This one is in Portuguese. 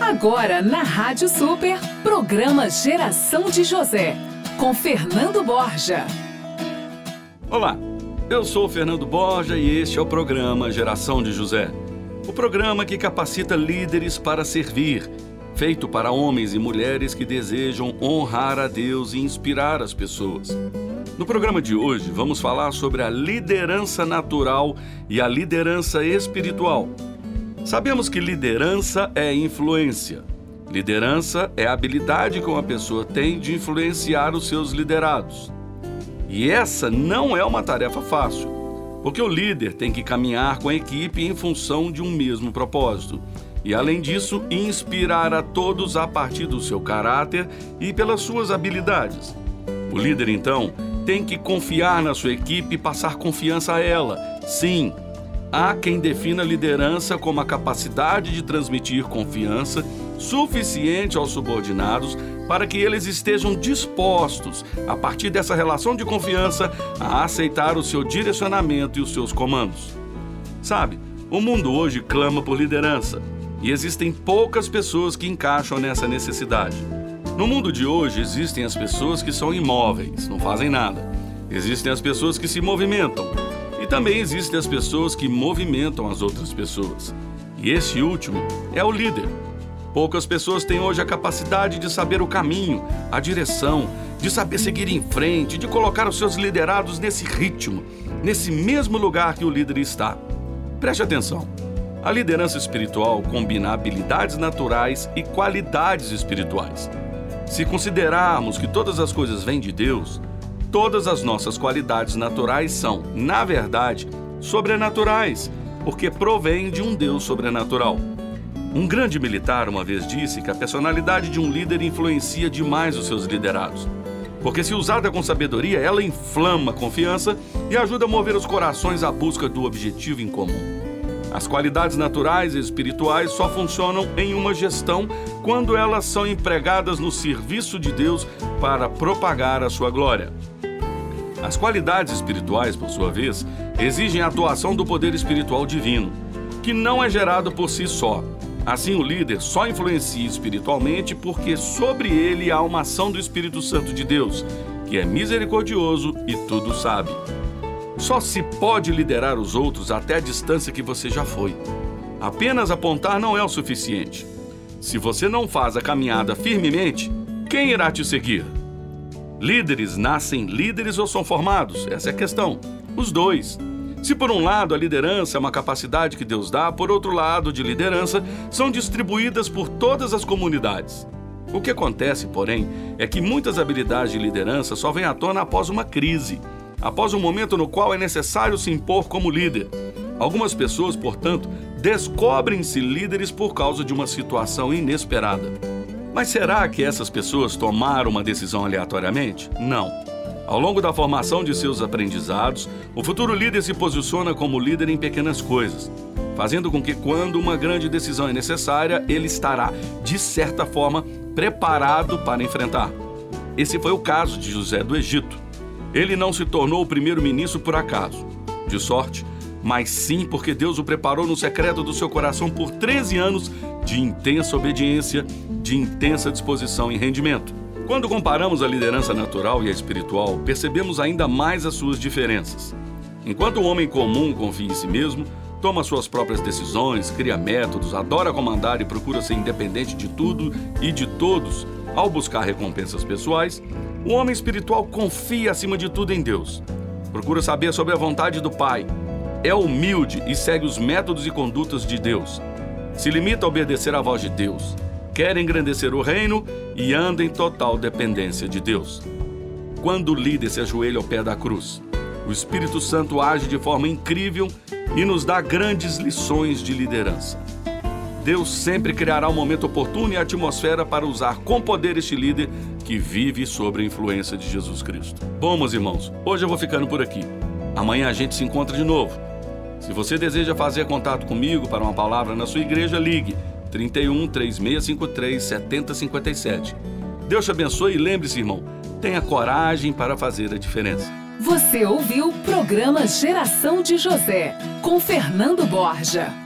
Agora na Rádio Super, programa Geração de José, com Fernando Borja. Olá, eu sou Fernando Borja e este é o programa Geração de José. O programa que capacita líderes para servir, feito para homens e mulheres que desejam honrar a Deus e inspirar as pessoas. No programa de hoje, vamos falar sobre a liderança natural e a liderança espiritual. Sabemos que liderança é influência. Liderança é a habilidade que uma pessoa tem de influenciar os seus liderados. E essa não é uma tarefa fácil, porque o líder tem que caminhar com a equipe em função de um mesmo propósito. E, além disso, inspirar a todos a partir do seu caráter e pelas suas habilidades. O líder, então, tem que confiar na sua equipe e passar confiança a ela. Sim, há quem defina liderança como a capacidade de transmitir confiança suficiente aos subordinados para que eles estejam dispostos, a partir dessa relação de confiança, a aceitar o seu direcionamento e os seus comandos. Sabe, o mundo hoje clama por liderança e existem poucas pessoas que encaixam nessa necessidade. No mundo de hoje existem as pessoas que são imóveis, não fazem nada. Existem as pessoas que se movimentam. E também existem as pessoas que movimentam as outras pessoas. E esse último é o líder. Poucas pessoas têm hoje a capacidade de saber o caminho, a direção, de saber seguir em frente, de colocar os seus liderados nesse ritmo, nesse mesmo lugar que o líder está. Preste atenção. A liderança espiritual combina habilidades naturais e qualidades espirituais. Se considerarmos que todas as coisas vêm de Deus, todas as nossas qualidades naturais são, na verdade, sobrenaturais, porque provêm de um Deus sobrenatural. Um grande militar uma vez disse que a personalidade de um líder influencia demais os seus liderados. Porque, se usada com sabedoria, ela inflama a confiança e ajuda a mover os corações à busca do objetivo em comum. As qualidades naturais e espirituais só funcionam em uma gestão quando elas são empregadas no serviço de Deus para propagar a sua glória. As qualidades espirituais, por sua vez, exigem a atuação do poder espiritual divino, que não é gerado por si só. Assim, o líder só influencia espiritualmente porque sobre ele há uma ação do Espírito Santo de Deus, que é misericordioso e tudo sabe. Só se pode liderar os outros até a distância que você já foi. Apenas apontar não é o suficiente. Se você não faz a caminhada firmemente, quem irá te seguir? Líderes nascem líderes ou são formados? Essa é a questão. Os dois. Se por um lado a liderança é uma capacidade que Deus dá, por outro lado, de liderança, são distribuídas por todas as comunidades. O que acontece, porém, é que muitas habilidades de liderança só vêm à tona após uma crise após um momento no qual é necessário se impor como líder. Algumas pessoas, portanto, descobrem-se líderes por causa de uma situação inesperada. Mas será que essas pessoas tomaram uma decisão aleatoriamente? Não. Ao longo da formação de seus aprendizados, o futuro líder se posiciona como líder em pequenas coisas, fazendo com que, quando uma grande decisão é necessária, ele estará, de certa forma, preparado para enfrentar. Esse foi o caso de José do Egito. Ele não se tornou o primeiro-ministro por acaso, de sorte, mas sim porque Deus o preparou no secreto do seu coração por 13 anos de intensa obediência, de intensa disposição e rendimento. Quando comparamos a liderança natural e a espiritual, percebemos ainda mais as suas diferenças. Enquanto o homem comum confia em si mesmo, toma suas próprias decisões, cria métodos, adora comandar e procura ser independente de tudo e de todos ao buscar recompensas pessoais, o homem espiritual confia acima de tudo em Deus. Procura saber sobre a vontade do Pai. É humilde e segue os métodos e condutas de Deus. Se limita a obedecer à voz de Deus. Quer engrandecer o reino e anda em total dependência de Deus. Quando o líder se ajoelha ao pé da cruz, o Espírito Santo age de forma incrível e nos dá grandes lições de liderança. Deus sempre criará um momento oportuno e a atmosfera para usar com poder este líder que vive sob a influência de Jesus Cristo. Bom, meus irmãos, hoje eu vou ficando por aqui. Amanhã a gente se encontra de novo. Se você deseja fazer contato comigo para uma palavra na sua igreja, ligue 31 3653 7057. Deus te abençoe e lembre-se, irmão, tenha coragem para fazer a diferença. Você ouviu o programa Geração de José com Fernando Borja.